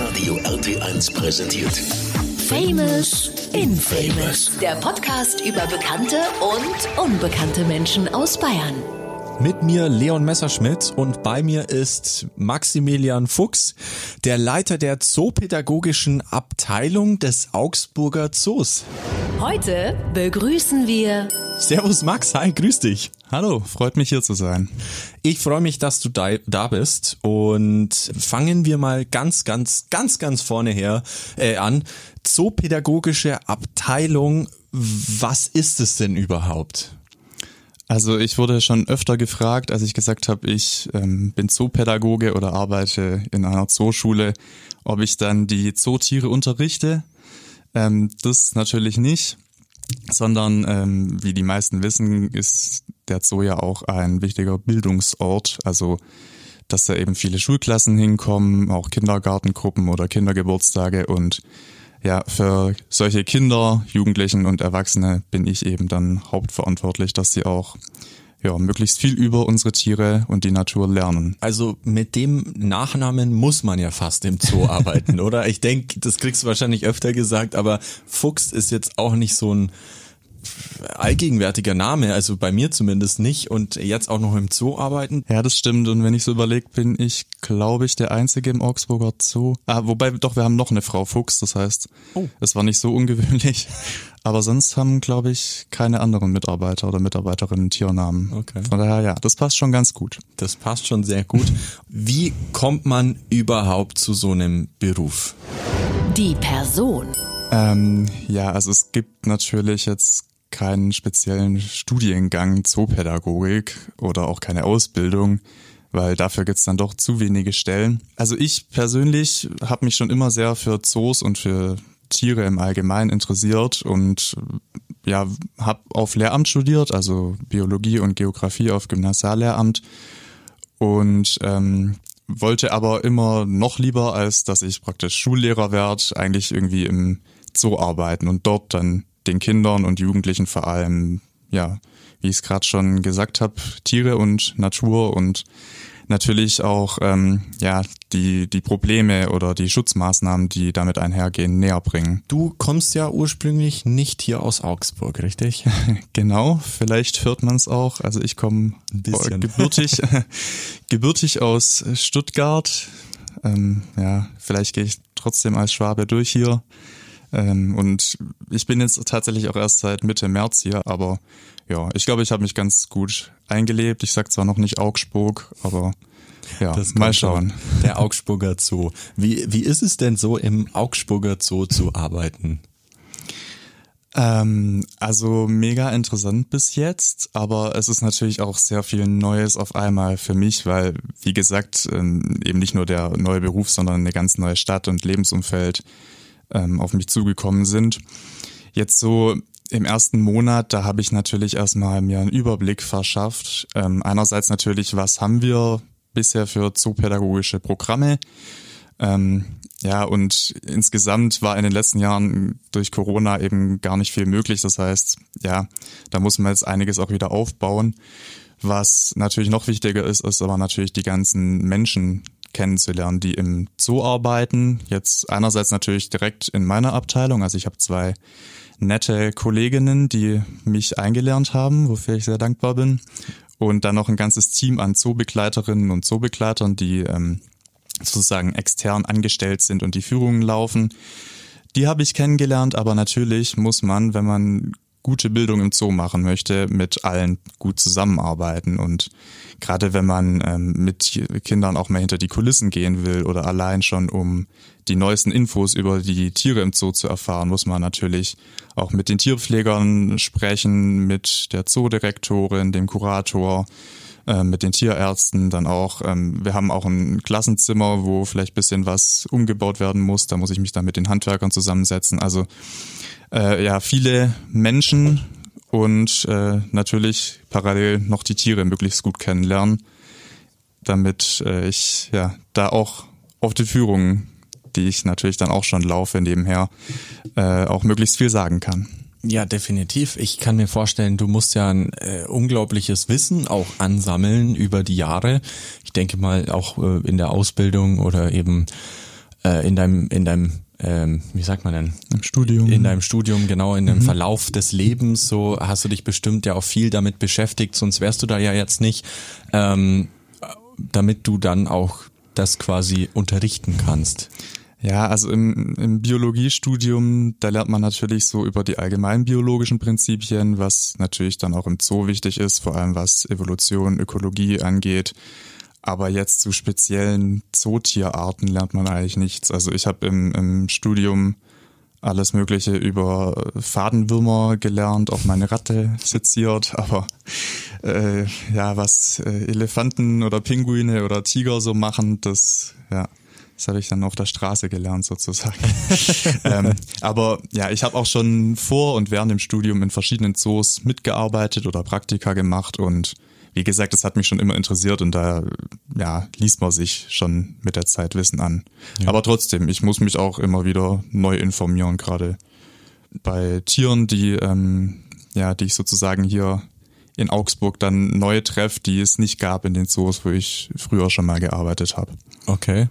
Hitradio RT1 präsentiert. Famous Infamous. Der Podcast über bekannte und unbekannte Menschen aus Bayern. Mit mir Leon Messerschmidt und bei mir ist Maximilian Fuchs, der Leiter der Zoopädagogischen Abteilung des Augsburger Zoos. Heute begrüßen wir Servus Max, hi, grüß dich. Hallo, freut mich hier zu sein. Ich freue mich, dass du da, da bist und fangen wir mal ganz, ganz, ganz, ganz vorne her äh, an. Zoopädagogische Abteilung, was ist es denn überhaupt? Also ich wurde schon öfter gefragt, als ich gesagt habe, ich ähm, bin Zoopädagoge oder arbeite in einer Zooschule, ob ich dann die Zootiere unterrichte. Ähm, das natürlich nicht, sondern ähm, wie die meisten wissen, ist der Zoo ja auch ein wichtiger Bildungsort. Also dass da eben viele Schulklassen hinkommen, auch Kindergartengruppen oder Kindergeburtstage und ja, für solche Kinder, Jugendlichen und Erwachsene bin ich eben dann hauptverantwortlich, dass sie auch ja, möglichst viel über unsere Tiere und die Natur lernen. Also mit dem Nachnamen muss man ja fast im Zoo arbeiten, oder? Ich denke, das kriegst du wahrscheinlich öfter gesagt, aber Fuchs ist jetzt auch nicht so ein allgegenwärtiger Name, also bei mir zumindest nicht und jetzt auch noch im Zoo arbeiten. Ja, das stimmt und wenn ich so überlege, bin ich, glaube ich, der Einzige im Augsburger Zoo. Ah, wobei, doch, wir haben noch eine Frau Fuchs, das heißt, oh. es war nicht so ungewöhnlich. Aber sonst haben, glaube ich, keine anderen Mitarbeiter oder Mitarbeiterinnen Tiernamen. Okay. Von daher, ja, das passt schon ganz gut. Das passt schon sehr gut. Wie kommt man überhaupt zu so einem Beruf? Die Person. Ähm, ja, also es gibt natürlich jetzt keinen speziellen Studiengang Zoopädagogik oder auch keine Ausbildung, weil dafür gibt's dann doch zu wenige Stellen. Also ich persönlich habe mich schon immer sehr für Zoos und für Tiere im Allgemeinen interessiert und ja, habe auf Lehramt studiert, also Biologie und Geografie auf Gymnasiallehramt und ähm, wollte aber immer noch lieber, als dass ich praktisch Schullehrer werde, eigentlich irgendwie im Zoo arbeiten und dort dann den Kindern und Jugendlichen vor allem, ja, wie ich es gerade schon gesagt habe, Tiere und Natur und natürlich auch ähm, ja die die Probleme oder die Schutzmaßnahmen, die damit einhergehen, näher bringen. Du kommst ja ursprünglich nicht hier aus Augsburg, richtig? genau, vielleicht hört man es auch. Also ich komme gebürtig gebürtig aus Stuttgart. Ähm, ja, vielleicht gehe ich trotzdem als Schwabe durch hier. Ähm, und ich bin jetzt tatsächlich auch erst seit Mitte März hier, aber ja, ich glaube, ich habe mich ganz gut eingelebt. Ich sag zwar noch nicht Augsburg, aber ja, das mal schauen. Der Augsburger Zoo. Wie, wie ist es denn so, im Augsburger Zoo zu arbeiten? Ähm, also mega interessant bis jetzt, aber es ist natürlich auch sehr viel Neues auf einmal für mich, weil, wie gesagt, ähm, eben nicht nur der neue Beruf, sondern eine ganz neue Stadt und Lebensumfeld ähm, auf mich zugekommen sind. Jetzt so im ersten Monat, da habe ich natürlich erstmal mir einen Überblick verschafft. Ähm, einerseits natürlich, was haben wir bisher für zoopädagogische Programme? Ähm, ja, und insgesamt war in den letzten Jahren durch Corona eben gar nicht viel möglich. Das heißt, ja, da muss man jetzt einiges auch wieder aufbauen. Was natürlich noch wichtiger ist, ist aber natürlich die ganzen Menschen, kennenzulernen, die im Zoo arbeiten. Jetzt einerseits natürlich direkt in meiner Abteilung. Also ich habe zwei nette Kolleginnen, die mich eingelernt haben, wofür ich sehr dankbar bin. Und dann noch ein ganzes Team an Zoobegleiterinnen und Zoobegleitern, die ähm, sozusagen extern angestellt sind und die Führungen laufen. Die habe ich kennengelernt, aber natürlich muss man, wenn man gute Bildung im Zoo machen möchte, mit allen gut zusammenarbeiten. Und gerade wenn man ähm, mit Kindern auch mal hinter die Kulissen gehen will oder allein schon um die neuesten Infos über die Tiere im Zoo zu erfahren, muss man natürlich auch mit den Tierpflegern sprechen, mit der Zoodirektorin, dem Kurator, äh, mit den Tierärzten dann auch. Ähm, wir haben auch ein Klassenzimmer, wo vielleicht bisschen was umgebaut werden muss. Da muss ich mich dann mit den Handwerkern zusammensetzen. Also äh, ja viele Menschen und äh, natürlich parallel noch die Tiere möglichst gut kennenlernen, damit äh, ich ja da auch auf die Führungen, die ich natürlich dann auch schon laufe nebenher, äh, auch möglichst viel sagen kann. Ja, definitiv. Ich kann mir vorstellen, du musst ja ein äh, unglaubliches Wissen auch ansammeln über die Jahre. Ich denke mal auch äh, in der Ausbildung oder eben äh, in deinem, in deinem, ähm, wie sagt man denn? Im Studium. In deinem Studium, genau, in dem mhm. Verlauf des Lebens, so hast du dich bestimmt ja auch viel damit beschäftigt, sonst wärst du da ja jetzt nicht, ähm, damit du dann auch das quasi unterrichten kannst. Ja, also im, im Biologiestudium, da lernt man natürlich so über die allgemeinen biologischen Prinzipien, was natürlich dann auch im Zoo wichtig ist, vor allem was Evolution, Ökologie angeht. Aber jetzt zu speziellen Zootierarten lernt man eigentlich nichts. Also ich habe im, im Studium alles Mögliche über Fadenwürmer gelernt, auch meine Ratte seziert, aber äh, ja, was äh, Elefanten oder Pinguine oder Tiger so machen, das ja, das habe ich dann auf der Straße gelernt sozusagen. ähm, aber ja, ich habe auch schon vor und während dem Studium in verschiedenen Zoos mitgearbeitet oder Praktika gemacht und wie gesagt, das hat mich schon immer interessiert und da ja, liest man sich schon mit der Zeit Wissen an. Ja. Aber trotzdem, ich muss mich auch immer wieder neu informieren, gerade bei Tieren, die ähm, ja, die ich sozusagen hier in Augsburg dann neu treffe, die es nicht gab in den Zoos, wo ich früher schon mal gearbeitet habe. Okay.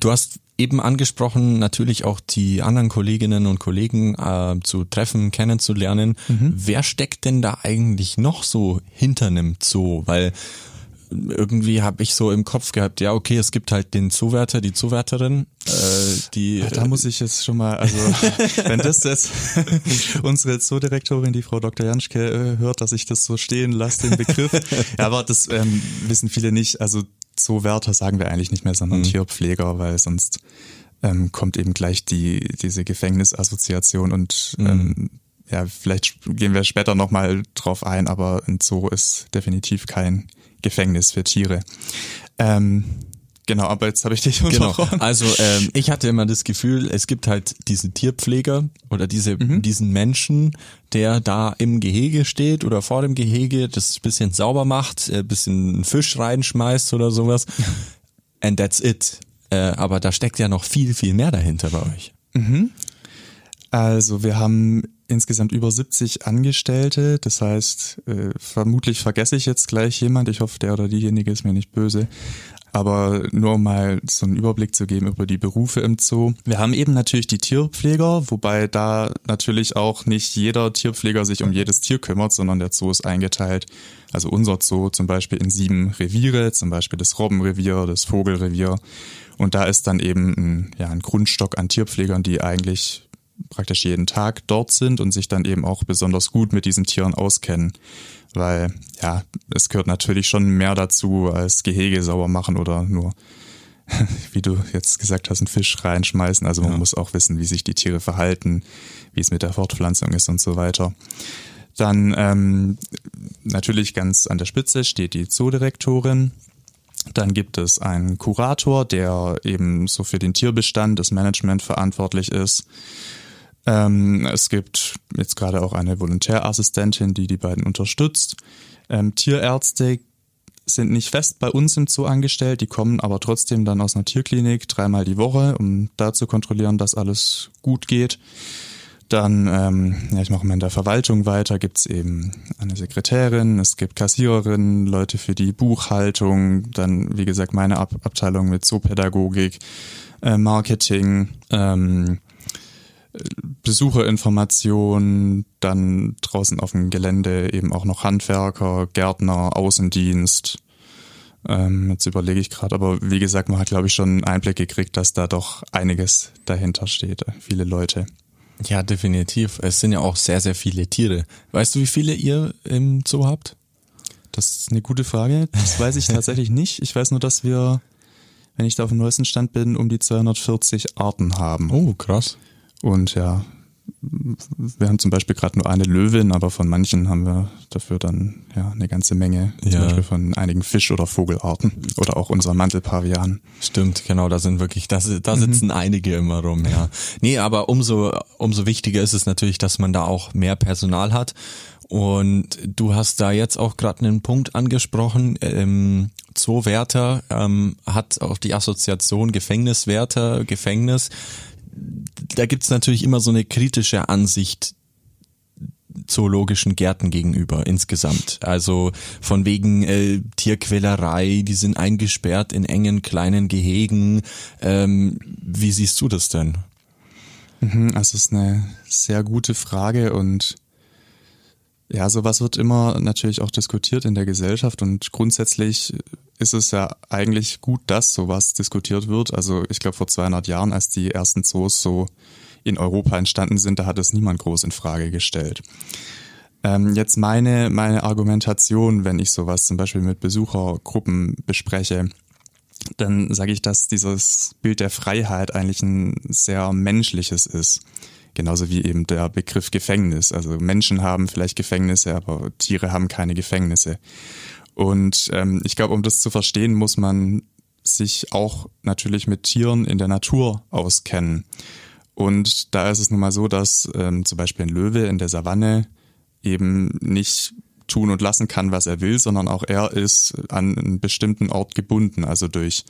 Du hast eben angesprochen, natürlich auch die anderen Kolleginnen und Kollegen äh, zu treffen, kennenzulernen. Mhm. Wer steckt denn da eigentlich noch so hinter einem Zoo? Weil irgendwie habe ich so im Kopf gehabt, ja, okay, es gibt halt den Zoowärter, die Zoowärterin, äh, die. Ach, da muss ich jetzt schon mal, also wenn das jetzt unsere Zoodirektorin, die Frau Dr. Janschke, äh, hört, dass ich das so stehen lasse, den Begriff. ja, aber das ähm, wissen viele nicht. Also Zoowärter sagen wir eigentlich nicht mehr, sondern mhm. Tierpfleger, weil sonst ähm, kommt eben gleich die diese Gefängnisassoziation und mhm. ähm, ja, vielleicht gehen wir später nochmal drauf ein, aber ein Zoo ist definitiv kein Gefängnis für Tiere. Ähm, Genau, aber jetzt habe ich dich genau. Also ähm, ich hatte immer das Gefühl, es gibt halt diesen Tierpfleger oder diese mhm. diesen Menschen, der da im Gehege steht oder vor dem Gehege, das bisschen sauber macht, äh, bisschen Fisch reinschmeißt oder sowas. And that's it. Äh, aber da steckt ja noch viel viel mehr dahinter bei euch. Mhm. Also wir haben insgesamt über 70 Angestellte. Das heißt, äh, vermutlich vergesse ich jetzt gleich jemand. Ich hoffe, der oder diejenige ist mir nicht böse. Aber nur um mal so einen Überblick zu geben über die Berufe im Zoo. Wir haben eben natürlich die Tierpfleger, wobei da natürlich auch nicht jeder Tierpfleger sich um jedes Tier kümmert, sondern der Zoo ist eingeteilt. Also unser Zoo zum Beispiel in sieben Reviere, zum Beispiel das Robbenrevier, das Vogelrevier. Und da ist dann eben ein, ja, ein Grundstock an Tierpflegern, die eigentlich praktisch jeden Tag dort sind und sich dann eben auch besonders gut mit diesen Tieren auskennen. Weil, ja, es gehört natürlich schon mehr dazu als Gehege sauber machen oder nur, wie du jetzt gesagt hast, einen Fisch reinschmeißen. Also man ja. muss auch wissen, wie sich die Tiere verhalten, wie es mit der Fortpflanzung ist und so weiter. Dann ähm, natürlich ganz an der Spitze steht die Zoodirektorin. Dann gibt es einen Kurator, der eben so für den Tierbestand, das Management verantwortlich ist. Ähm, es gibt jetzt gerade auch eine Volontärassistentin, die die beiden unterstützt. Ähm, Tierärzte sind nicht fest bei uns im Zoo angestellt, die kommen aber trotzdem dann aus einer Tierklinik dreimal die Woche, um da zu kontrollieren, dass alles gut geht. Dann, ähm, ja, ich mache mal in der Verwaltung weiter, gibt's eben eine Sekretärin, es gibt Kassiererinnen, Leute für die Buchhaltung, dann, wie gesagt, meine Ab Abteilung mit Zoopädagogik, äh, Marketing, ähm, Besucherinformation, dann draußen auf dem Gelände eben auch noch Handwerker, Gärtner, Außendienst. Ähm, jetzt überlege ich gerade, aber wie gesagt, man hat, glaube ich, schon einen Einblick gekriegt, dass da doch einiges dahinter steht, viele Leute. Ja, definitiv. Es sind ja auch sehr, sehr viele Tiere. Weißt du, wie viele ihr im Zoo habt? Das ist eine gute Frage. Das weiß ich tatsächlich nicht. Ich weiß nur, dass wir, wenn ich da auf dem neuesten Stand bin, um die 240 Arten haben. Oh, krass. Und ja, wir haben zum Beispiel gerade nur eine Löwin, aber von manchen haben wir dafür dann ja eine ganze Menge, zum ja. Beispiel von einigen Fisch- oder Vogelarten oder auch unser Mantelpavian. Stimmt, genau, da sind wirklich, da, da sitzen mhm. einige immer rum, ja. Nee, aber umso, umso wichtiger ist es natürlich, dass man da auch mehr Personal hat. Und du hast da jetzt auch gerade einen Punkt angesprochen. Ähm, Zoowärter ähm, hat auch die Assoziation Gefängniswärter, Gefängnis da gibt's natürlich immer so eine kritische Ansicht zoologischen Gärten gegenüber insgesamt. Also von wegen äh, Tierquälerei, die sind eingesperrt in engen kleinen Gehegen. Ähm, wie siehst du das denn? Mhm, also ist eine sehr gute Frage und ja, sowas wird immer natürlich auch diskutiert in der Gesellschaft und grundsätzlich ist es ja eigentlich gut, dass sowas diskutiert wird. Also ich glaube vor 200 Jahren, als die ersten Zoos so in Europa entstanden sind, da hat es niemand groß in Frage gestellt. Ähm, jetzt meine, meine Argumentation, wenn ich sowas zum Beispiel mit Besuchergruppen bespreche, dann sage ich, dass dieses Bild der Freiheit eigentlich ein sehr menschliches ist. Genauso wie eben der Begriff Gefängnis. Also Menschen haben vielleicht Gefängnisse, aber Tiere haben keine Gefängnisse. Und ähm, ich glaube, um das zu verstehen, muss man sich auch natürlich mit Tieren in der Natur auskennen. Und da ist es nun mal so, dass ähm, zum Beispiel ein Löwe in der Savanne eben nicht tun und lassen kann, was er will, sondern auch er ist an einen bestimmten Ort gebunden, also durch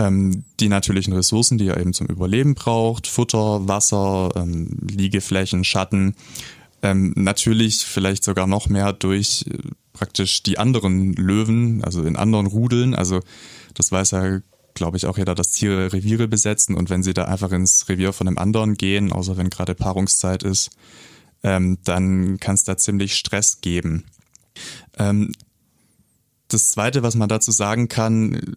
ähm, die natürlichen Ressourcen, die er eben zum Überleben braucht, Futter, Wasser, ähm, Liegeflächen, Schatten, ähm, natürlich vielleicht sogar noch mehr durch äh, praktisch die anderen Löwen, also in anderen Rudeln, also das weiß ja glaube ich, auch jeder, dass Tiere Reviere besetzen und wenn sie da einfach ins Revier von einem anderen gehen, außer wenn gerade Paarungszeit ist, ähm, dann kann es da ziemlich Stress geben. Ähm, das Zweite, was man dazu sagen kann,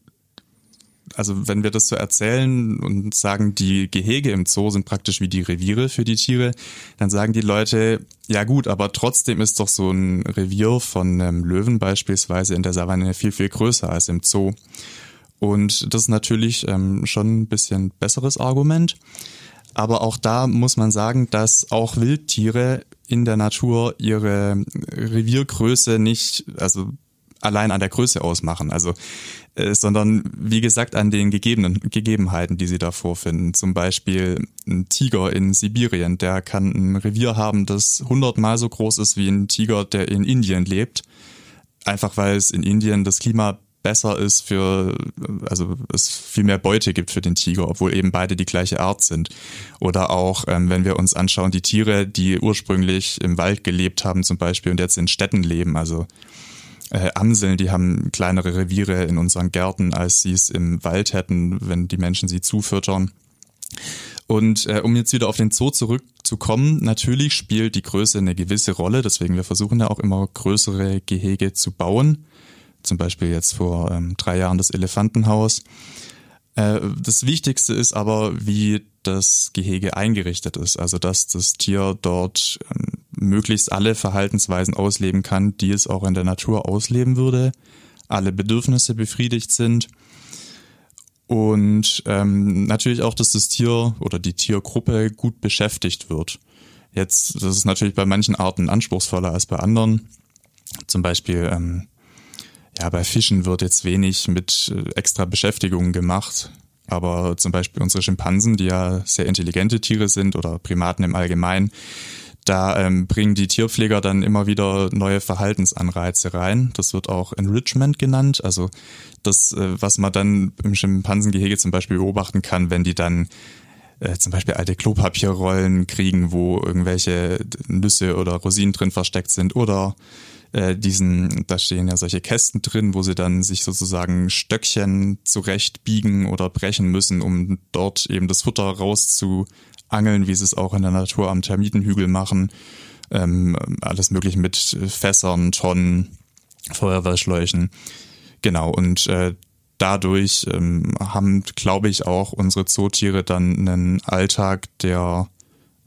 also wenn wir das so erzählen und sagen, die Gehege im Zoo sind praktisch wie die Reviere für die Tiere, dann sagen die Leute, ja gut, aber trotzdem ist doch so ein Revier von einem Löwen beispielsweise in der Savanne viel, viel größer als im Zoo. Und das ist natürlich ähm, schon ein bisschen besseres Argument. Aber auch da muss man sagen, dass auch Wildtiere in der Natur ihre Reviergröße nicht, also allein an der Größe ausmachen. Also äh, sondern wie gesagt an den gegebenen Gegebenheiten, die sie da vorfinden. Zum Beispiel ein Tiger in Sibirien, der kann ein Revier haben, das hundertmal so groß ist wie ein Tiger, der in Indien lebt. Einfach weil es in Indien das Klima besser ist für, also es viel mehr Beute gibt für den Tiger, obwohl eben beide die gleiche Art sind. Oder auch, ähm, wenn wir uns anschauen, die Tiere, die ursprünglich im Wald gelebt haben zum Beispiel und jetzt in Städten leben, also äh, Amseln, die haben kleinere Reviere in unseren Gärten, als sie es im Wald hätten, wenn die Menschen sie zufüttern. Und äh, um jetzt wieder auf den Zoo zurückzukommen, natürlich spielt die Größe eine gewisse Rolle, deswegen wir versuchen ja auch immer größere Gehege zu bauen zum Beispiel jetzt vor ähm, drei Jahren das Elefantenhaus. Äh, das Wichtigste ist aber, wie das Gehege eingerichtet ist, also dass das Tier dort ähm, möglichst alle Verhaltensweisen ausleben kann, die es auch in der Natur ausleben würde, alle Bedürfnisse befriedigt sind und ähm, natürlich auch, dass das Tier oder die Tiergruppe gut beschäftigt wird. Jetzt, das ist natürlich bei manchen Arten anspruchsvoller als bei anderen. Zum Beispiel ähm, ja, bei Fischen wird jetzt wenig mit äh, extra Beschäftigungen gemacht. Aber zum Beispiel unsere Schimpansen, die ja sehr intelligente Tiere sind oder Primaten im Allgemeinen, da ähm, bringen die Tierpfleger dann immer wieder neue Verhaltensanreize rein. Das wird auch Enrichment genannt. Also das, äh, was man dann im Schimpansengehege zum Beispiel beobachten kann, wenn die dann äh, zum Beispiel alte Klopapierrollen kriegen, wo irgendwelche Nüsse oder Rosinen drin versteckt sind oder äh, diesen, da stehen ja solche Kästen drin, wo sie dann sich sozusagen Stöckchen zurechtbiegen oder brechen müssen, um dort eben das Futter rauszuangeln, wie sie es auch in der Natur am Termitenhügel machen. Ähm, alles möglich mit Fässern, Tonnen, Feuerwehrschläuchen. Genau, und äh, dadurch ähm, haben, glaube ich, auch unsere Zootiere dann einen Alltag, der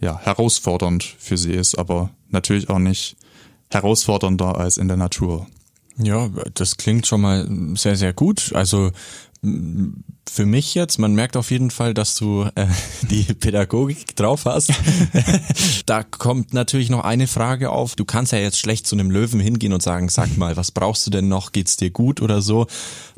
ja herausfordernd für sie ist, aber natürlich auch nicht herausfordernder als in der Natur. Ja, das klingt schon mal sehr, sehr gut. Also für mich jetzt, man merkt auf jeden Fall, dass du äh, die Pädagogik drauf hast. da kommt natürlich noch eine Frage auf. Du kannst ja jetzt schlecht zu einem Löwen hingehen und sagen, sag mal, was brauchst du denn noch? Geht's dir gut oder so?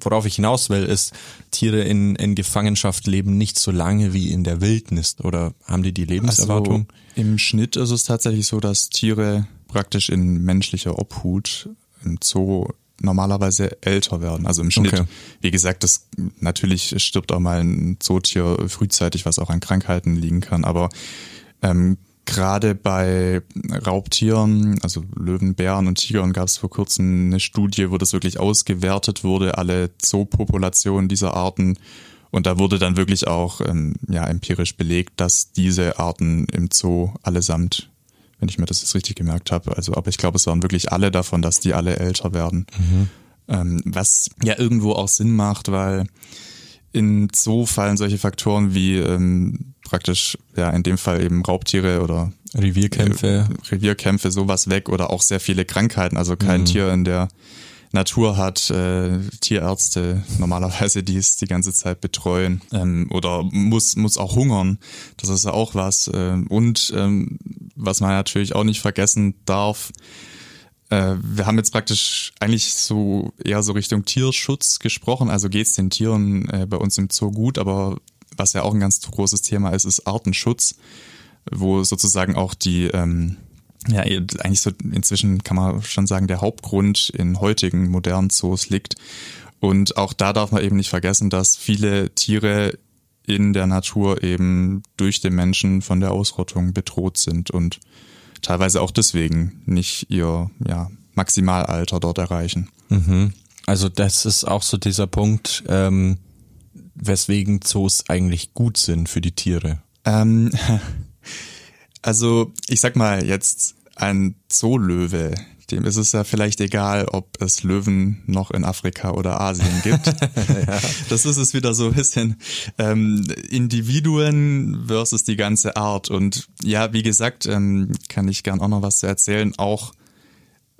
Worauf ich hinaus will, ist, Tiere in, in Gefangenschaft leben nicht so lange wie in der Wildnis oder haben die die Lebenserwartung? Also, Im Schnitt ist es tatsächlich so, dass Tiere praktisch in menschlicher Obhut im Zoo normalerweise älter werden, also im Schnitt. Okay. Wie gesagt, das natürlich stirbt auch mal ein Zootier frühzeitig, was auch an Krankheiten liegen kann, aber ähm, gerade bei Raubtieren, also Löwen, Bären und Tigern gab es vor kurzem eine Studie, wo das wirklich ausgewertet wurde, alle Zoopopulationen dieser Arten. Und da wurde dann wirklich auch ähm, ja, empirisch belegt, dass diese Arten im Zoo allesamt, wenn ich mir das jetzt richtig gemerkt habe, also aber ich glaube, es waren wirklich alle davon, dass die alle älter werden. Mhm. Ähm, was ja irgendwo auch Sinn macht, weil in Zoo fallen solche Faktoren wie ähm, praktisch, ja, in dem Fall eben Raubtiere oder Revierkämpfe. Äh, Revierkämpfe, sowas weg oder auch sehr viele Krankheiten. Also kein mhm. Tier in der Natur hat äh, Tierärzte normalerweise, die es die ganze Zeit betreuen ähm, oder muss muss auch hungern. Das ist ja auch was. Äh, und ähm, was man natürlich auch nicht vergessen darf, äh, wir haben jetzt praktisch eigentlich so eher so Richtung Tierschutz gesprochen. Also geht es den Tieren äh, bei uns im Zoo gut, aber was ja auch ein ganz großes Thema ist, ist Artenschutz, wo sozusagen auch die ähm, ja, eigentlich so inzwischen kann man schon sagen, der Hauptgrund in heutigen modernen Zoos liegt. Und auch da darf man eben nicht vergessen, dass viele Tiere in der Natur eben durch den Menschen von der Ausrottung bedroht sind und teilweise auch deswegen nicht ihr ja, Maximalalter dort erreichen. Mhm. Also das ist auch so dieser Punkt, ähm, weswegen Zoos eigentlich gut sind für die Tiere. Ähm, also ich sag mal jetzt ein Zoolöwe, dem ist es ja vielleicht egal, ob es Löwen noch in Afrika oder Asien gibt. ja. Das ist es wieder so ein bisschen ähm, Individuen versus die ganze Art. Und ja, wie gesagt, ähm, kann ich gern auch noch was zu erzählen. Auch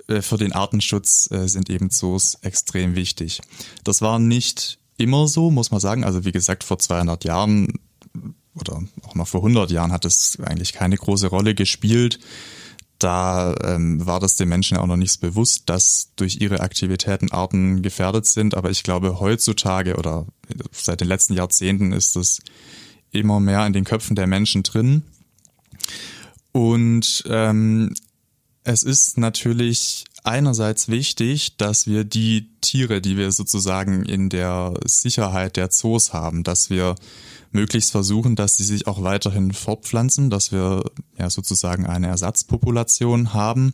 äh, für den Artenschutz äh, sind eben Zoos extrem wichtig. Das war nicht immer so, muss man sagen. Also wie gesagt, vor 200 Jahren oder auch noch vor 100 Jahren hat es eigentlich keine große Rolle gespielt da ähm, war das den Menschen auch noch nicht bewusst, dass durch ihre Aktivitäten Arten gefährdet sind. Aber ich glaube, heutzutage oder seit den letzten Jahrzehnten ist das immer mehr in den Köpfen der Menschen drin. Und ähm, es ist natürlich einerseits wichtig, dass wir die Tiere, die wir sozusagen in der Sicherheit der Zoos haben, dass wir möglichst versuchen, dass sie sich auch weiterhin fortpflanzen, dass wir ja sozusagen eine Ersatzpopulation haben,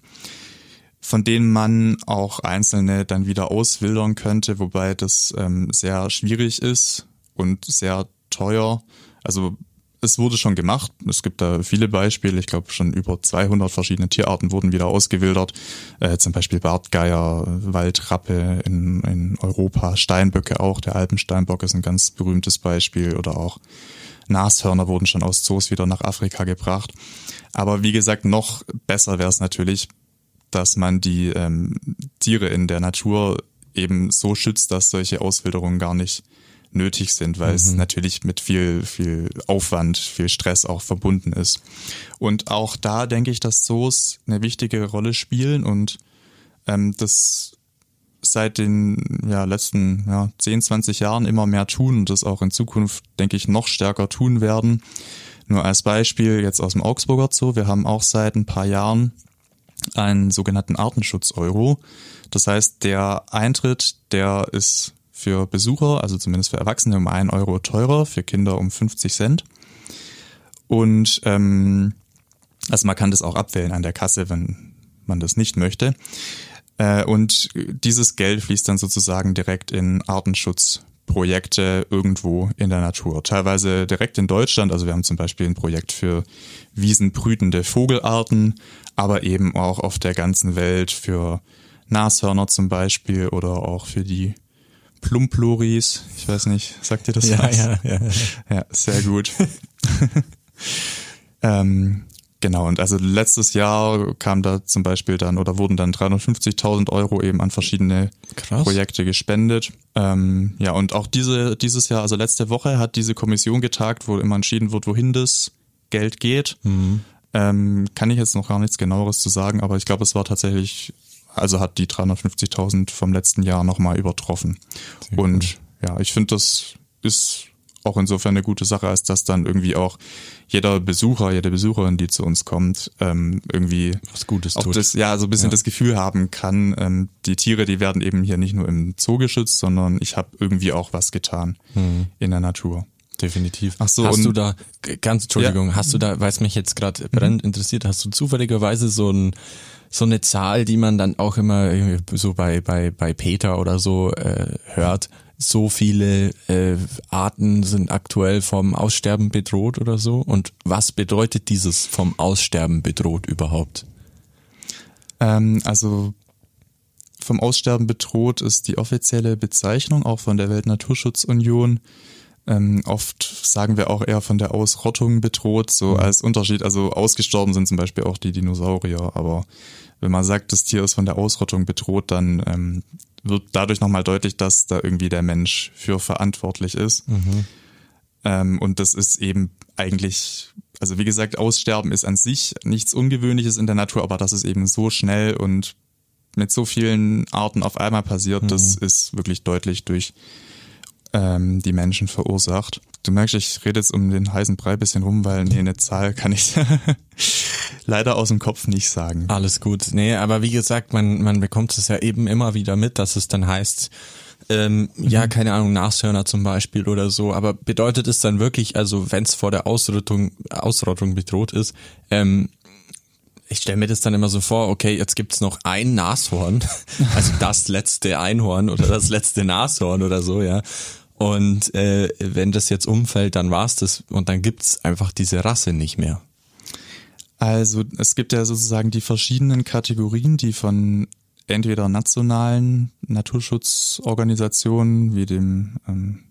von denen man auch einzelne dann wieder auswildern könnte, wobei das ähm, sehr schwierig ist und sehr teuer. Also es wurde schon gemacht. Es gibt da viele Beispiele. Ich glaube, schon über 200 verschiedene Tierarten wurden wieder ausgewildert. Äh, zum Beispiel Bartgeier, Waldrappe in, in Europa, Steinböcke auch. Der Alpensteinbock ist ein ganz berühmtes Beispiel. Oder auch Nashörner wurden schon aus Zoos wieder nach Afrika gebracht. Aber wie gesagt, noch besser wäre es natürlich, dass man die ähm, Tiere in der Natur eben so schützt, dass solche Auswilderungen gar nicht nötig sind, weil mhm. es natürlich mit viel, viel Aufwand, viel Stress auch verbunden ist. Und auch da denke ich, dass Zoos eine wichtige Rolle spielen und ähm, das seit den ja, letzten ja, 10, 20 Jahren immer mehr tun und das auch in Zukunft, denke ich, noch stärker tun werden. Nur als Beispiel jetzt aus dem Augsburger Zoo. Wir haben auch seit ein paar Jahren einen sogenannten Artenschutz-Euro. Das heißt, der Eintritt, der ist für Besucher, also zumindest für Erwachsene, um einen Euro teurer, für Kinder um 50 Cent. Und ähm, also man kann das auch abwählen an der Kasse, wenn man das nicht möchte. Äh, und dieses Geld fließt dann sozusagen direkt in Artenschutzprojekte irgendwo in der Natur. Teilweise direkt in Deutschland. Also wir haben zum Beispiel ein Projekt für wiesenbrütende Vogelarten, aber eben auch auf der ganzen Welt für Nashörner zum Beispiel oder auch für die Plumploris. Ich weiß nicht, sagt ihr das ja, was? Ja, ja, ja. ja sehr gut. ähm, genau, und also letztes Jahr kam da zum Beispiel dann oder wurden dann 350.000 Euro eben an verschiedene Krass. Projekte gespendet. Ähm, ja, und auch diese, dieses Jahr, also letzte Woche hat diese Kommission getagt, wo immer entschieden wird, wohin das Geld geht. Mhm. Ähm, kann ich jetzt noch gar nichts genaueres zu sagen, aber ich glaube, es war tatsächlich also hat die 350.000 vom letzten Jahr nochmal übertroffen. Sehr und cool. ja, ich finde, das ist auch insofern eine gute Sache, als dass dann irgendwie auch jeder Besucher, jede Besucherin, die zu uns kommt, ähm, irgendwie was Gutes auch tut. Das, ja, so ein bisschen ja. das Gefühl haben kann, ähm, die Tiere, die werden eben hier nicht nur im Zoo geschützt, sondern ich habe irgendwie auch was getan mhm. in der Natur. definitiv. Ach so, hast und- du da, ganz Entschuldigung, hast du da, weil es mich jetzt gerade brennend interessiert, hast du zufälligerweise so ein so eine Zahl, die man dann auch immer irgendwie so bei bei bei Peter oder so äh, hört, so viele äh, Arten sind aktuell vom Aussterben bedroht oder so und was bedeutet dieses vom Aussterben bedroht überhaupt? Ähm, also vom Aussterben bedroht ist die offizielle Bezeichnung auch von der Weltnaturschutzunion. Ähm, oft sagen wir auch eher von der Ausrottung bedroht, so als Unterschied. Also ausgestorben sind zum Beispiel auch die Dinosaurier, aber wenn man sagt, das Tier ist von der Ausrottung bedroht, dann ähm, wird dadurch nochmal deutlich, dass da irgendwie der Mensch für verantwortlich ist. Ähm, und das ist eben eigentlich, also wie gesagt, Aussterben ist an sich nichts Ungewöhnliches in der Natur, aber dass es eben so schnell und mit so vielen Arten auf einmal passiert, das ist wirklich deutlich durch ähm, die Menschen verursacht. Du merkst, ich rede jetzt um den heißen Brei bisschen rum, weil nee, eine Zahl kann ich leider aus dem Kopf nicht sagen. Alles gut. Nee, aber wie gesagt, man, man bekommt es ja eben immer wieder mit, dass es dann heißt, ähm, ja, keine Ahnung, Nashörner zum Beispiel oder so. Aber bedeutet es dann wirklich, also wenn es vor der Ausrottung, Ausrottung bedroht ist, ähm, ich stelle mir das dann immer so vor, okay, jetzt gibt's noch ein Nashorn, also das letzte Einhorn oder das letzte Nashorn oder so, ja. Und äh, wenn das jetzt umfällt, dann war's das und dann gibt's einfach diese Rasse nicht mehr. Also es gibt ja sozusagen die verschiedenen Kategorien, die von entweder nationalen Naturschutzorganisationen wie dem ähm,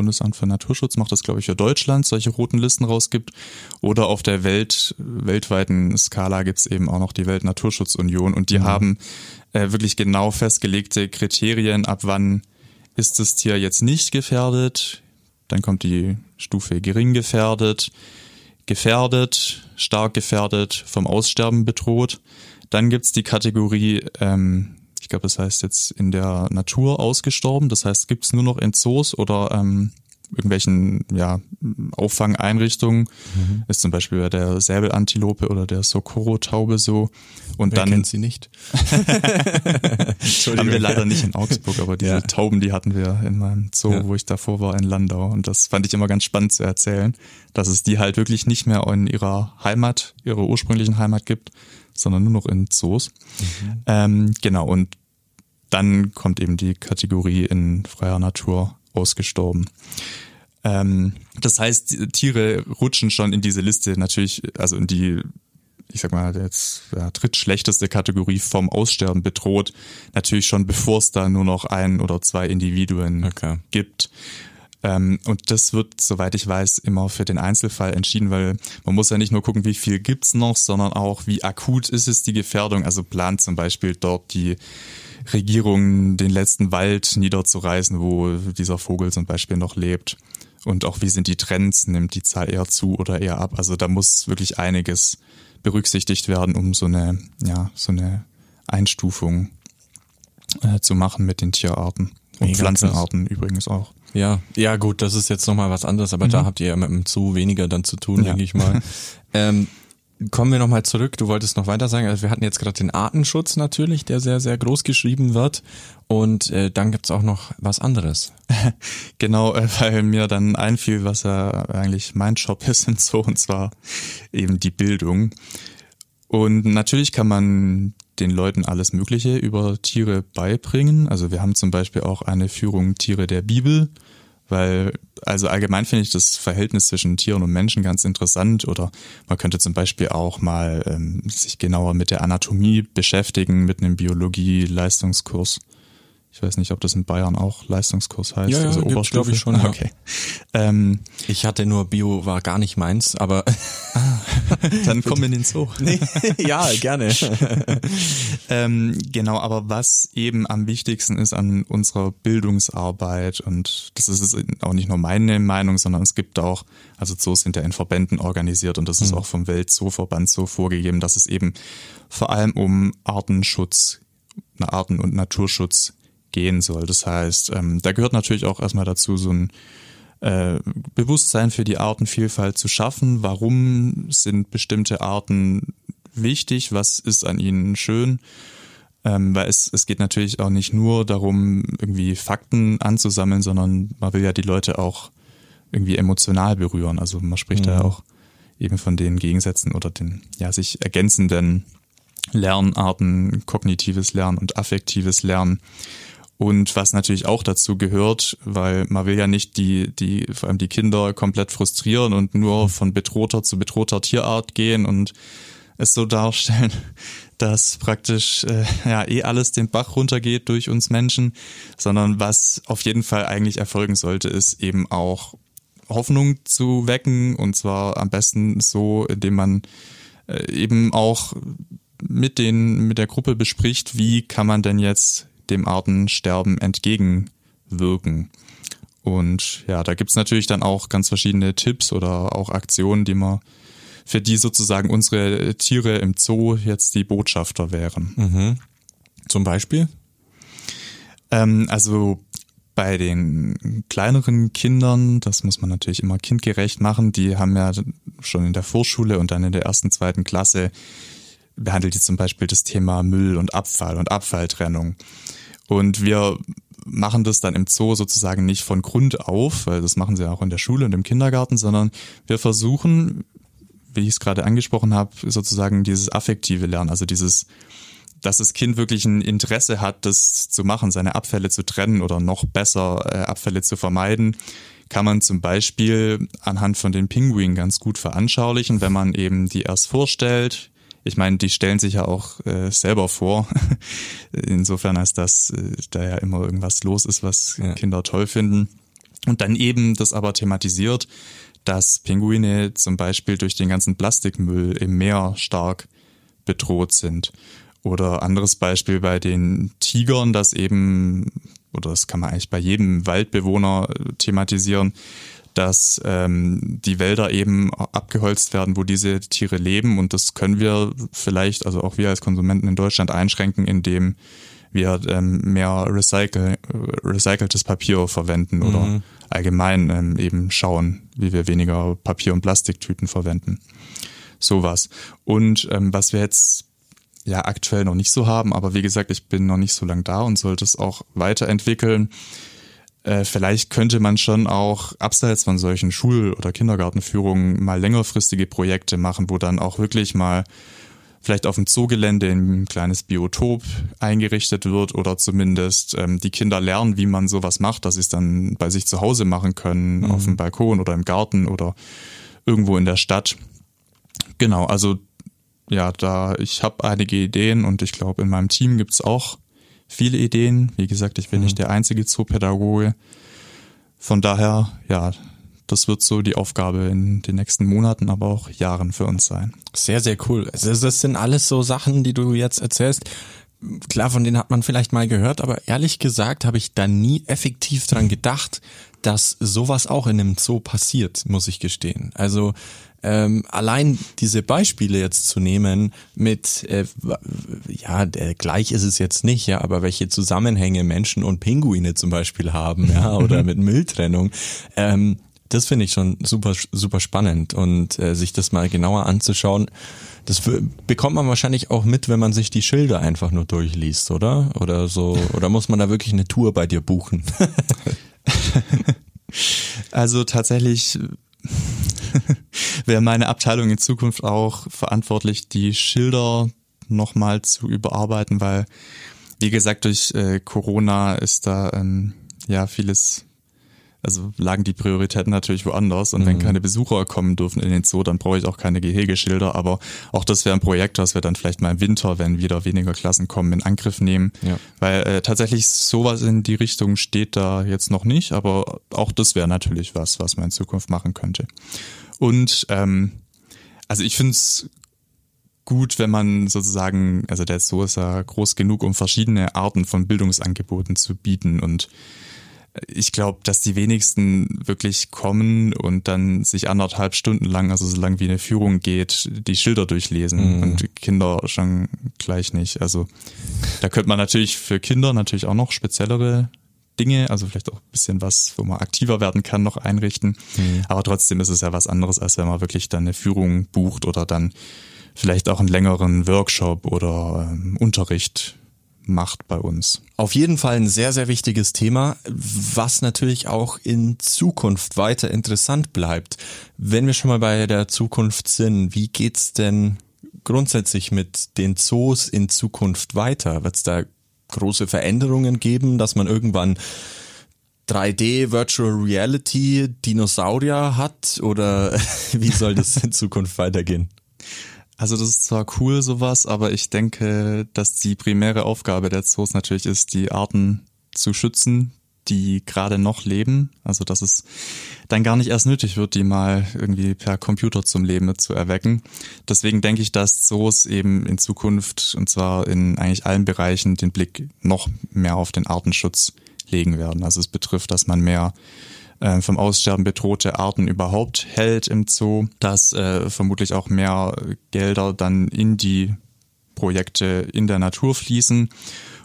Bundesamt für Naturschutz macht das, glaube ich, für Deutschland, solche roten Listen rausgibt. Oder auf der Welt, weltweiten Skala gibt's eben auch noch die Weltnaturschutzunion und die haben äh, wirklich genau festgelegte Kriterien, ab wann ist das Tier jetzt nicht gefährdet. Dann kommt die Stufe gering gefährdet, gefährdet, stark gefährdet, vom Aussterben bedroht. Dann gibt's die Kategorie, ähm, ich glaube, das heißt jetzt in der Natur ausgestorben. Das heißt, gibt's nur noch in Zoos oder ähm, irgendwelchen ja, Auffangeinrichtungen. Ist zum Beispiel bei der Säbelantilope oder der Socorro-Taube so. Und Wer dann kennt sie nicht? haben wir leider nicht in Augsburg, aber diese Ja. Tauben, die hatten wir in meinem Zoo, Ja. wo ich davor war, in Landau. Und das fand ich immer ganz spannend zu erzählen, dass es die halt wirklich nicht mehr in ihrer Heimat, ihrer ursprünglichen Heimat gibt, sondern nur noch in Zoos. Ähm, genau, und dann kommt eben die Kategorie in freier Natur ausgestorben. Ähm, das heißt, die Tiere rutschen schon in diese Liste natürlich, also in die, ich sag mal, jetzt ja, drittschlechteste Kategorie vom Aussterben bedroht, natürlich schon bevor es da nur noch ein oder zwei Individuen Okay. gibt. Ähm, und das wird, soweit ich weiß, immer für den Einzelfall entschieden, weil man muss ja nicht nur gucken, wie viel gibt's noch, sondern auch, wie akut ist es die Gefährdung. Also plant zum Beispiel dort die Regierung, den letzten Wald niederzureißen, wo dieser Vogel zum Beispiel noch lebt. Und auch wie sind die Trends, nimmt die Zahl eher zu oder eher ab. Also da muss wirklich einiges berücksichtigt werden, um so eine, ja, so eine Einstufung äh, zu machen mit den Tierarten. Und Mega Pflanzenarten übrigens auch. Ja, ja gut, das ist jetzt nochmal was anderes, aber da habt ihr ja mit dem Zoo weniger dann zu tun, Mhm. Ja. denke ich mal. ähm, kommen wir nochmal zurück, du wolltest noch weiter sagen, also wir hatten jetzt gerade den Artenschutz natürlich, der sehr, sehr groß geschrieben wird und äh, dann gibt's auch noch was anderes. Genau, äh, weil mir dann einfiel, was ja eigentlich mein Job ist und so, und zwar eben die Bildung. Und natürlich kann man den Leuten alles Mögliche über Tiere beibringen. Also wir haben zum Beispiel auch eine Führung Tiere der Bibel, weil also allgemein finde ich das Verhältnis zwischen Tieren und Menschen ganz interessant. Oder man könnte zum Beispiel auch mal ähm, sich genauer mit der Anatomie beschäftigen, mit einem Biologie-Leistungskurs. Ich weiß nicht, ob das in Bayern auch Leistungskurs heißt. Ja, ja, also Oberstufe. glaub ich schon, ja. Okay. Ähm, Ich hatte nur Bio, war gar nicht meins, aber dann komm in den Zoo. ja, gerne. Ähm, genau, aber was eben am wichtigsten ist an unserer Bildungsarbeit, und das ist auch nicht nur meine Meinung, sondern es gibt auch, also Zoos sind ja in Verbänden organisiert und das ist auch vom Weltzooverband so vorgegeben, dass es eben vor allem um Artenschutz, Arten- und Naturschutz gehen soll. Das heißt, ähm, da gehört natürlich auch erstmal dazu, so ein äh, Bewusstsein für die Artenvielfalt zu schaffen. Warum sind bestimmte Arten wichtig? Was ist an ihnen schön? Ähm, weil es, es geht natürlich auch nicht nur darum, irgendwie Fakten anzusammeln, sondern man will ja die Leute auch irgendwie emotional berühren. Also man spricht mhm. da auch eben von den Gegensätzen oder den ja sich ergänzenden Lernarten, kognitives Lernen und affektives Lernen. Und was natürlich auch dazu gehört, weil man will ja nicht die, die, vor allem die Kinder komplett frustrieren und nur von bedrohter zu bedrohter Tierart gehen und es so darstellen, dass praktisch äh, ja eh alles den Bach runtergeht durch uns Menschen, sondern was auf jeden Fall eigentlich erfolgen sollte, ist eben auch Hoffnung zu wecken und zwar am besten so, indem man äh, eben auch mit den mit der Gruppe bespricht, wie kann man denn jetzt dem Artensterben entgegenwirken. Und ja, da gibt's natürlich dann auch ganz verschiedene Tipps oder auch Aktionen, die man für die sozusagen unsere Tiere im Zoo jetzt die Botschafter wären. Mhm. Zum Beispiel? Ähm, also bei den kleineren Kindern, das muss man natürlich immer kindgerecht machen, die haben ja schon in der Vorschule und dann in der ersten, zweiten Klasse behandelt die zum Beispiel das Thema Müll und Abfall und Abfalltrennung. Und wir machen das dann im Zoo sozusagen nicht von Grund auf, weil das machen sie auch in der Schule und im Kindergarten, sondern wir versuchen, wie ich es gerade angesprochen habe, sozusagen dieses affektive Lernen, also dieses, dass das Kind wirklich ein Interesse hat, das zu machen, seine Abfälle zu trennen oder noch besser äh, Abfälle zu vermeiden, kann man zum Beispiel anhand von den Pinguinen ganz gut veranschaulichen, wenn man eben die erst vorstellt. Ich meine, die stellen sich ja auch äh, selber vor. Insofern, als dass äh, da ja immer irgendwas los ist, was ja. Kinder toll finden. Und dann eben das aber thematisiert, dass Pinguine zum Beispiel durch den ganzen Plastikmüll im Meer stark bedroht sind. Oder anderes Beispiel bei den Tigern, dass eben, oder das kann man eigentlich bei jedem Waldbewohner äh, thematisieren, dass ähm, die Wälder eben abgeholzt werden, wo diese Tiere leben. Und das können wir vielleicht, also auch wir als Konsumenten in Deutschland einschränken, indem wir ähm, mehr recycle, recyceltes Papier verwenden oder mhm. allgemein ähm, eben schauen, wie wir weniger Papier- und Plastiktüten verwenden. Sowas. Und ähm, was wir jetzt ja aktuell noch nicht so haben, aber wie gesagt, ich bin noch nicht so lang da und sollte es auch weiterentwickeln. Äh, vielleicht könnte man schon auch abseits von solchen Schul- oder Kindergartenführungen mal längerfristige Projekte machen, wo dann auch wirklich mal vielleicht auf dem Zoogelände ein kleines Biotop eingerichtet wird oder zumindest ähm, die Kinder lernen, wie man sowas macht, dass sie es dann bei sich zu Hause machen können, mhm. auf dem Balkon oder im Garten oder irgendwo in der Stadt. Genau, also ja, da ich habe einige Ideen und ich glaube, in meinem Team gibt's auch viele Ideen. Wie gesagt, ich bin mhm. nicht der einzige Zoopädagoge. Von daher, ja, das wird so die Aufgabe in den nächsten Monaten, aber auch Jahren für uns sein. Sehr, sehr cool. Also das sind alles so Sachen, die du jetzt erzählst. Klar, von denen hat man vielleicht mal gehört, aber ehrlich gesagt habe ich da nie effektiv dran gedacht, dass sowas auch in einem Zoo passiert, muss ich gestehen. Also ähm, allein diese Beispiele jetzt zu nehmen mit, äh, ja, der, gleich ist es jetzt nicht, ja, aber welche Zusammenhänge Menschen und Pinguine zum Beispiel haben, ja, oder mit Mülltrennung, ähm, das finde ich schon super, super spannend und äh, sich das mal genauer anzuschauen. Das bekommt man wahrscheinlich auch mit, wenn man sich die Schilder einfach nur durchliest, oder? Oder so, oder muss man da wirklich eine Tour bei dir buchen? also tatsächlich wäre meine Abteilung in Zukunft auch verantwortlich, die Schilder nochmal zu überarbeiten, weil, wie gesagt, durch äh, Corona ist da ähm, ja vieles also lagen die Prioritäten natürlich woanders. Und mhm. wenn keine Besucher kommen dürfen in den Zoo, dann brauche ich auch keine Gehegeschilder. Aber auch das wäre ein Projekt, was wir dann vielleicht mal im Winter, wenn wieder weniger Klassen kommen, in Angriff nehmen. Ja. Weil äh, tatsächlich sowas in die Richtung steht da jetzt noch nicht. Aber auch das wäre natürlich was, was man in Zukunft machen könnte. Und ähm, also ich finde es gut, wenn man sozusagen, also der Zoo ist ja groß genug, um verschiedene Arten von Bildungsangeboten zu bieten und ich glaube, dass die wenigsten wirklich kommen und dann sich anderthalb Stunden lang, also so lang wie eine Führung geht, die Schilder durchlesen mhm. und Kinder schon gleich nicht. Also da könnte man natürlich für Kinder natürlich auch noch speziellere Dinge, also vielleicht auch ein bisschen was, wo man aktiver werden kann, noch einrichten. Mhm. Aber trotzdem ist es ja was anderes, als wenn man wirklich dann eine Führung bucht oder dann vielleicht auch einen längeren Workshop oder ähm, Unterricht macht bei uns. Auf jeden Fall ein sehr, sehr wichtiges Thema, was natürlich auch in Zukunft weiter interessant bleibt. Wenn wir schon mal bei der Zukunft sind, wie geht's denn grundsätzlich mit den Zoos in Zukunft weiter? Wird es da große Veränderungen geben, dass man irgendwann 3D Virtual Reality Dinosaurier hat oder wie soll das in Zukunft weitergehen? Also das ist zwar cool sowas, aber ich denke, dass die primäre Aufgabe der Zoos natürlich ist, die Arten zu schützen, die gerade noch leben. Also dass es dann gar nicht erst nötig wird, die mal irgendwie per Computer zum Leben zu erwecken. Deswegen denke ich, dass Zoos eben in Zukunft und zwar in eigentlich allen Bereichen den Blick noch mehr auf den Artenschutz legen werden. Also es betrifft, dass man mehr äh, vom Aussterben bedrohte Arten überhaupt hält im Zoo, dass äh, vermutlich auch mehr Gelder dann in die Projekte in der Natur fließen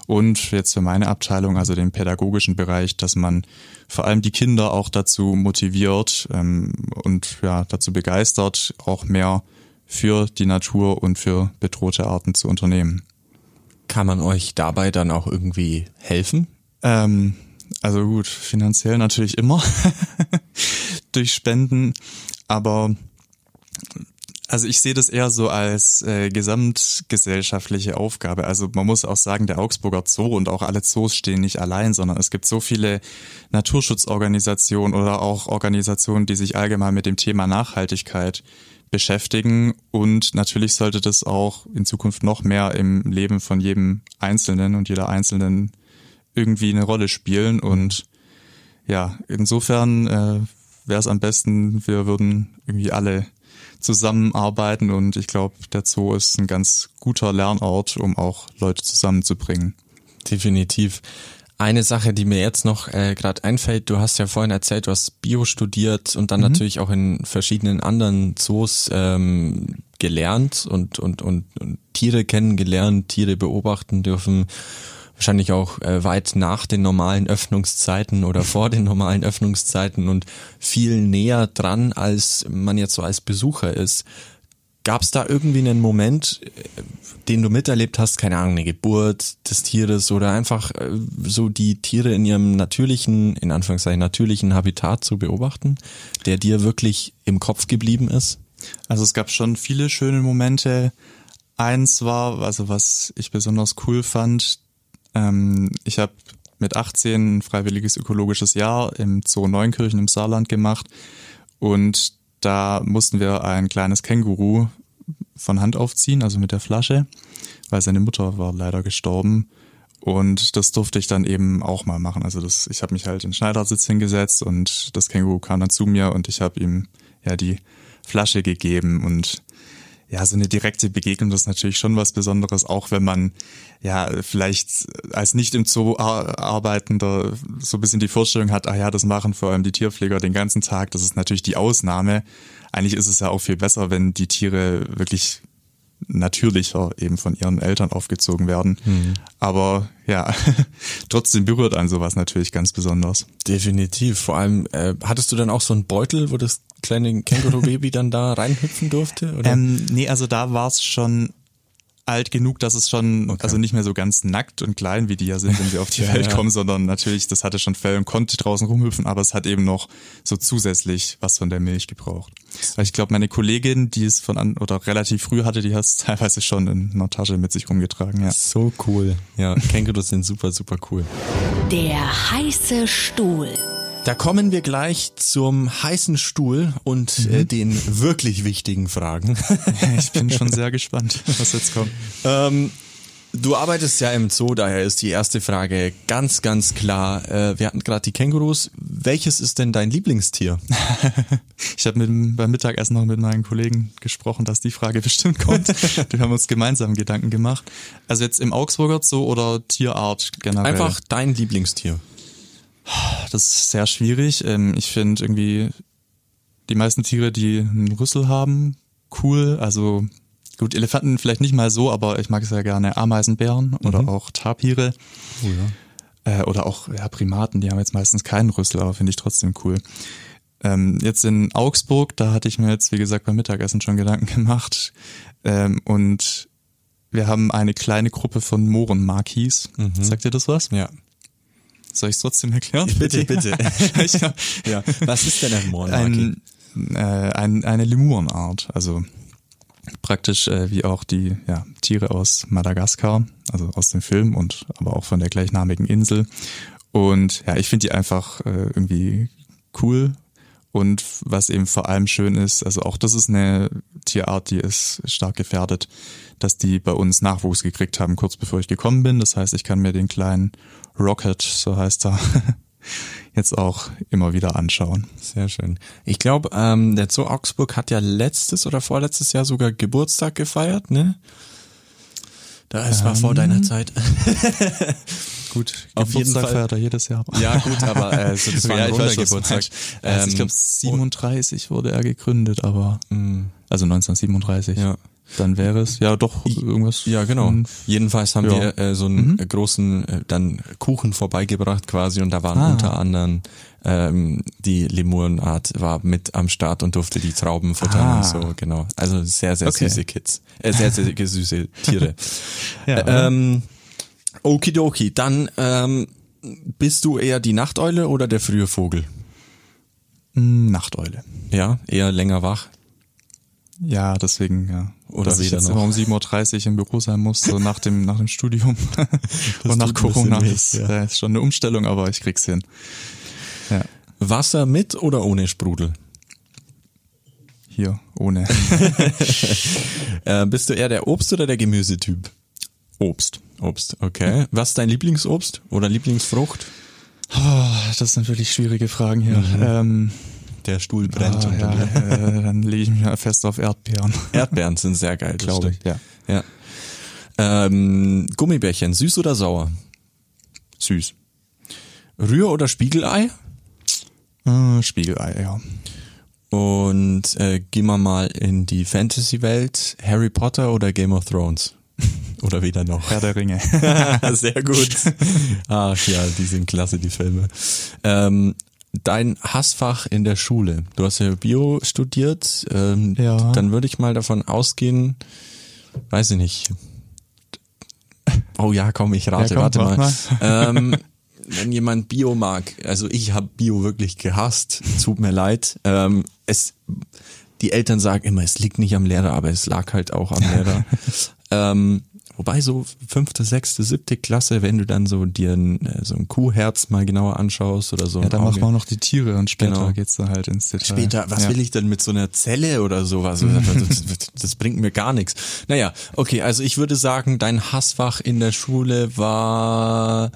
und jetzt für meine Abteilung, also den pädagogischen Bereich, dass man vor allem die Kinder auch dazu motiviert ähm, und ja dazu begeistert, auch mehr für die Natur und für bedrohte Arten zu unternehmen. Kann man euch dabei dann auch irgendwie helfen? Ähm, also gut, finanziell natürlich immer durch Spenden, aber also ich sehe das eher so als äh, gesamtgesellschaftliche Aufgabe. Also man muss auch sagen, der Augsburger Zoo und auch alle Zoos stehen nicht allein, sondern es gibt so viele Naturschutzorganisationen oder auch Organisationen, die sich allgemein mit dem Thema Nachhaltigkeit beschäftigen. Und natürlich sollte das auch in Zukunft noch mehr im Leben von jedem Einzelnen und jeder Einzelnen irgendwie eine Rolle spielen. Und ja, insofern äh, wäre es am besten, wir würden irgendwie alle zusammenarbeiten und ich glaube, der Zoo ist ein ganz guter Lernort, um auch Leute zusammenzubringen. Definitiv. Eine Sache, die mir jetzt noch äh, gerade einfällt, du hast ja vorhin erzählt, du hast Bio studiert und dann mhm. natürlich auch in verschiedenen anderen Zoos ähm, gelernt und, und, und, und Tiere kennengelernt, Tiere beobachten dürfen wahrscheinlich auch äh, weit nach den normalen Öffnungszeiten oder vor den normalen Öffnungszeiten und viel näher dran, als man jetzt so als Besucher ist. Gab es da irgendwie einen Moment, äh, den du miterlebt hast, keine Ahnung, eine Geburt des Tieres oder einfach äh, so die Tiere in ihrem natürlichen, in Anführungszeichen natürlichen Habitat zu beobachten, der dir wirklich im Kopf geblieben ist? Also es gab schon viele schöne Momente. Eins war, also was ich besonders cool fand, ähm, ich habe mit 18 ein freiwilliges ökologisches Jahr im Zoo Neunkirchen im Saarland gemacht und da mussten wir ein kleines Känguru von Hand aufziehen, also mit der Flasche, weil seine Mutter war leider gestorben. Und das durfte ich dann eben auch mal machen. Also das, ich habe mich halt in den Schneidersitz hingesetzt und das Känguru kam dann zu mir und ich habe ihm ja die Flasche gegeben und ja, so eine direkte Begegnung, das ist natürlich schon was Besonderes, auch wenn man ja vielleicht als nicht im Zoo arbeitender so ein bisschen die Vorstellung hat, ah ja, das machen vor allem die Tierpfleger den ganzen Tag, das ist natürlich die Ausnahme. Eigentlich ist es ja auch viel besser, wenn die Tiere wirklich natürlicher eben von ihren Eltern aufgezogen werden. Mhm. Aber ja, trotzdem berührt einen sowas natürlich ganz besonders. Definitiv. Vor allem, äh, hattest du dann auch so einen Beutel, wo das kleine Känguru-Baby dann da reinhüpfen durfte? Oder? Ähm, nee, also da war es schon alt genug, dass es schon, okay. also nicht mehr so ganz nackt und klein, wie die ja sind, wenn sie auf die ja, Welt ja. kommen, sondern natürlich, das hatte schon Fell und konnte draußen rumhüpfen, aber es hat eben noch so zusätzlich was von der Milch gebraucht. Weil ich glaube, meine Kollegin, die es von an oder relativ früh hatte, die hat es teilweise schon in einer Tasche mit sich rumgetragen, ja. So cool. Ja, Kängurus sind super, super cool. Der heiße Stuhl. Da kommen wir gleich zum heißen Stuhl und äh, mhm. äh, den wirklich wichtigen Fragen. ich bin schon sehr gespannt, was jetzt kommt. Ähm, du arbeitest ja im Zoo, daher ist die erste Frage ganz, ganz klar. Äh, wir hatten gerade die Kängurus. Welches ist denn dein Lieblingstier? ich habe beim Mittagessen noch mit meinen Kollegen gesprochen, dass die Frage bestimmt kommt. wir haben uns gemeinsam Gedanken gemacht. Also jetzt im Augsburger Zoo oder Tierart generell? Einfach dein Lieblingstier. Das ist sehr schwierig. Ähm, ich finde irgendwie die meisten Tiere, die einen Rüssel haben, cool. Also gut, Elefanten vielleicht nicht mal so, aber ich mag sehr gerne Ameisenbären mhm. oder auch Tapire. Oh ja. Äh, oder auch ja, Primaten, die haben jetzt meistens keinen Rüssel, aber finde ich trotzdem cool. Ähm, jetzt in Augsburg, da hatte ich mir jetzt, wie gesagt, beim Mittagessen schon Gedanken gemacht. Ähm, und wir haben eine kleine Gruppe von Mohrenmakis. Sagt ihr das was? Ja. Soll ich es trotzdem erklären? Bitte, bitte. hab, ja. Was ist denn ein Moornmaki? ein, äh, ein, eine Lemurenart, also praktisch äh, wie auch die ja, Tiere aus Madagaskar, also aus dem Film und aber auch von der gleichnamigen Insel. Und ja, ich finde die einfach äh, irgendwie cool. Und was eben vor allem schön ist, also auch das ist eine Tierart, die ist stark gefährdet, dass die bei uns Nachwuchs gekriegt haben, kurz bevor ich gekommen bin. Das heißt, ich kann mir den kleinen Rocket, so heißt er, jetzt auch immer wieder anschauen. Sehr schön. Ich glaube, ähm, der Zoo Augsburg hat ja letztes oder vorletztes Jahr sogar Geburtstag gefeiert, ne? Da, es war vor deiner Zeit. Gut, Auf jeden Fall. feiert er jedes Jahr. Ja, gut, aber äh, so, das war Ja, ein runder Geburtstag. meinst. Also ich glaube, 37 wurde er gegründet, aber also 1937. Ja. Dann wäre es ja doch irgendwas. Ja, genau. von- Jedenfalls haben Ja. wir äh, so einen äh, großen äh, dann Kuchen vorbeigebracht quasi und da waren Ah. unter anderem ähm, die Lemurenart war mit am Start und durfte die Trauben futtern Ah. und so, genau. Also sehr, sehr Okay. süße Kids. Äh, sehr, sehr süße Tiere. Ja, Äh, ähm, Okidoki, dann ähm, bist du eher die Nachteule oder der frühe Vogel? Mm, Nachteule. Ja, eher länger wach. Ja, deswegen, ja. Oder Dass ich jetzt noch. immer um 7.30 Uhr im Büro sein muss, so nach dem, nach dem Studium. Und nach Corona weh, ist, ja. ist schon eine Umstellung, aber ich krieg's hin. Ja. Wasser mit oder ohne Sprudel? Hier, ohne Äh, bist du eher der Obst- oder der Gemüsetyp? Obst. Obst, okay. Was ist dein Lieblingsobst oder Lieblingsfrucht? Oh, das sind wirklich schwierige Fragen hier. Ähm, Der Stuhl brennt. ah, unter ja, dir. äh, dann lege ich mich mal fest auf Erdbeeren. Erdbeeren sind sehr geil, Glaube ich, stimmt. ja. Ähm, Gummibärchen, süß oder sauer? Süß. Rühr- oder Spiegelei? Äh, Spiegelei, ja. Und äh, gehen wir mal in die Fantasy-Welt. Harry Potter oder Game of Thrones? Oder weder noch. Herr der Ringe. Sehr gut. Ach ja, die sind klasse, die Filme. Ähm, dein Hassfach in der Schule. Du hast ja Bio studiert. Ähm, Ja. Dann würde ich mal davon ausgehen, weiß ich nicht. Oh ja, komm, ich rate, Ja, komm, warte mach mal. Ähm, wenn jemand Bio mag, also ich habe Bio wirklich gehasst, tut mir leid. Ähm, es, die Eltern sagen immer, es liegt nicht am Lehrer, aber es lag halt auch am Lehrer. ähm, wobei so fünfte, sechste, siebte Klasse, wenn du dann so dir ein, äh, so ein Kuhherz mal genauer anschaust oder so. Ja, dann machen wir auch noch die Tiere und später Genau. geht's dann halt ins Detail. Später, was ja. will ich denn mit so einer Zelle oder sowas? Das, das bringt mir gar nichts. Naja, okay, also ich würde sagen, dein Hassfach in der Schule war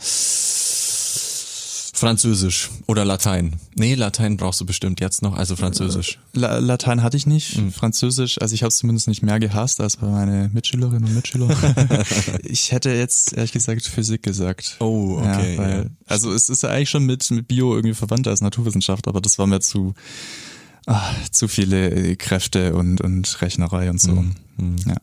Französisch oder Latein. Nee, Latein brauchst du bestimmt jetzt noch, also Französisch. La Latein hatte ich nicht, Hm. Französisch, also ich habe es zumindest nicht mehr gehasst als bei meine Mitschülerinnen und Mitschüler. ich hätte jetzt ehrlich gesagt Physik gesagt. Oh, okay, Ja, weil, ja. Also es ist ja eigentlich schon mit, mit Bio irgendwie verwandt als Naturwissenschaft, aber das war mir zu ah, zu viele äh, Kräfte und, und Rechnerei und so. Hm, Ja.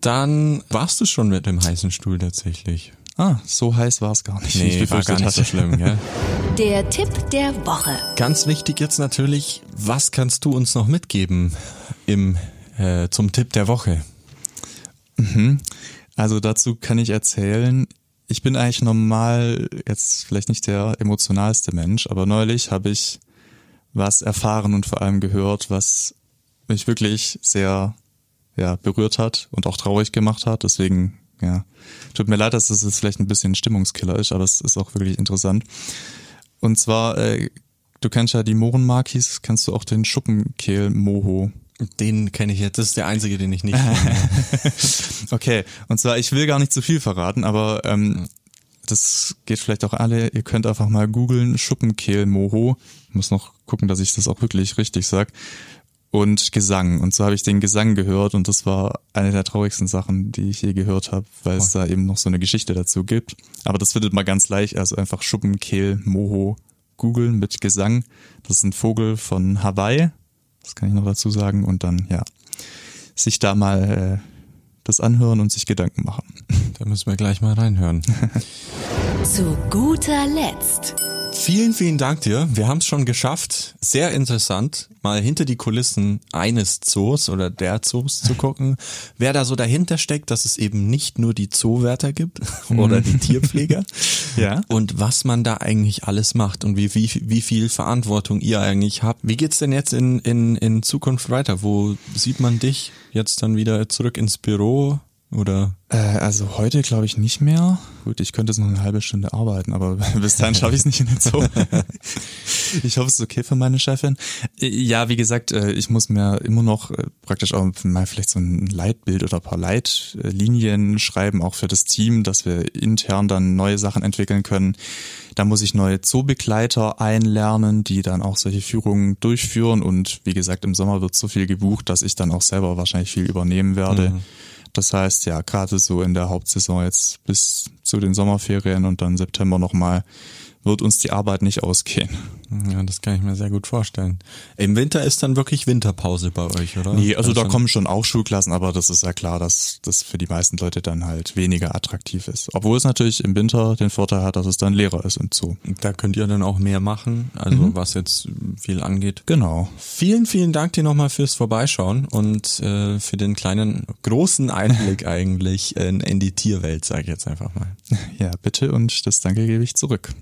Dann warst du schon mit dem heißen Stuhl tatsächlich. Ah, so heiß war es gar nicht. wie ich Nee, war gar nicht so schlimm, gell? Der Tipp der Woche. Ganz wichtig jetzt natürlich, was kannst du uns noch mitgeben im äh, zum Tipp der Woche? Also dazu kann ich erzählen, ich bin eigentlich normal jetzt vielleicht nicht der emotionalste Mensch, aber neulich habe ich was erfahren und vor allem gehört, was mich wirklich sehr ja, berührt hat und auch traurig gemacht hat. Deswegen, ja, tut mir leid, dass das jetzt vielleicht ein bisschen Stimmungskiller ist, aber es ist auch wirklich interessant. Und zwar, äh, du kennst ja die Mohrenmakis, kennst du auch den Schuppenkehl-Moho. Den kenne ich jetzt, das ist der einzige, den ich nicht kenne. Okay, und zwar, ich will gar nicht zu viel verraten, aber ähm, das geht vielleicht auch alle. Ihr könnt einfach mal googeln, Schuppenkehl-Moho. Ich muss noch gucken, dass ich das auch wirklich richtig sag. Und Gesang. Und so habe ich den Gesang gehört und das war eine der traurigsten Sachen, die ich je gehört habe, weil es da eben noch so eine Geschichte dazu gibt. Aber das findet man ganz leicht, also einfach Schuppenkehl-Moho googeln mit Gesang. Das ist ein Vogel von Hawaii. Das kann ich noch dazu sagen. Und dann, ja, sich da mal äh, das anhören und sich Gedanken machen. Da müssen wir gleich mal reinhören. Zu guter Letzt Vielen, vielen Dank dir. Wir haben es schon geschafft. Sehr interessant, mal hinter die Kulissen eines Zoos oder der Zoos zu gucken, wer da so dahinter steckt, dass es eben nicht nur die Zoowärter gibt oder die Tierpfleger. Ja. Und was man da eigentlich alles macht und wie, wie, wie viel Verantwortung ihr eigentlich habt. Wie geht's denn jetzt in, in, in Zukunft weiter? Wo sieht man dich jetzt dann wieder zurück ins Büro? Oder? Äh, also heute glaube ich nicht mehr. Gut, ich könnte jetzt noch eine halbe Stunde arbeiten, aber bis dahin schaffe ich es nicht in den Zoo. ich hoffe, es ist okay für meine Chefin. Äh, ja, wie gesagt, äh, ich muss mir immer noch äh, praktisch auch mal vielleicht so ein Leitbild oder ein paar Leitlinien schreiben, auch für das Team, dass wir intern dann neue Sachen entwickeln können. Da muss ich neue Zoobegleiter einlernen, die dann auch solche Führungen durchführen. Und wie gesagt, im Sommer wird so viel gebucht, dass ich dann auch selber wahrscheinlich viel übernehmen werde. Mhm. Das heißt, ja, gerade so in der Hauptsaison jetzt bis zu den Sommerferien und dann September nochmal wird uns die Arbeit nicht ausgehen. Ja, das kann ich mir sehr gut vorstellen. Im Winter ist dann wirklich Winterpause bei euch, oder? Nee, also da kommen schon auch Schulklassen, aber das ist ja klar, dass das für die meisten Leute dann halt weniger attraktiv ist. Obwohl es natürlich im Winter den Vorteil hat, dass es dann leerer ist im Zoo. Da könnt ihr dann auch mehr machen, also mhm. was jetzt viel angeht. Genau. Vielen, vielen Dank dir nochmal fürs Vorbeischauen und äh, für den kleinen, großen Einblick eigentlich in, in die Tierwelt, sage ich jetzt einfach mal. Ja, bitte und das Danke gebe ich zurück.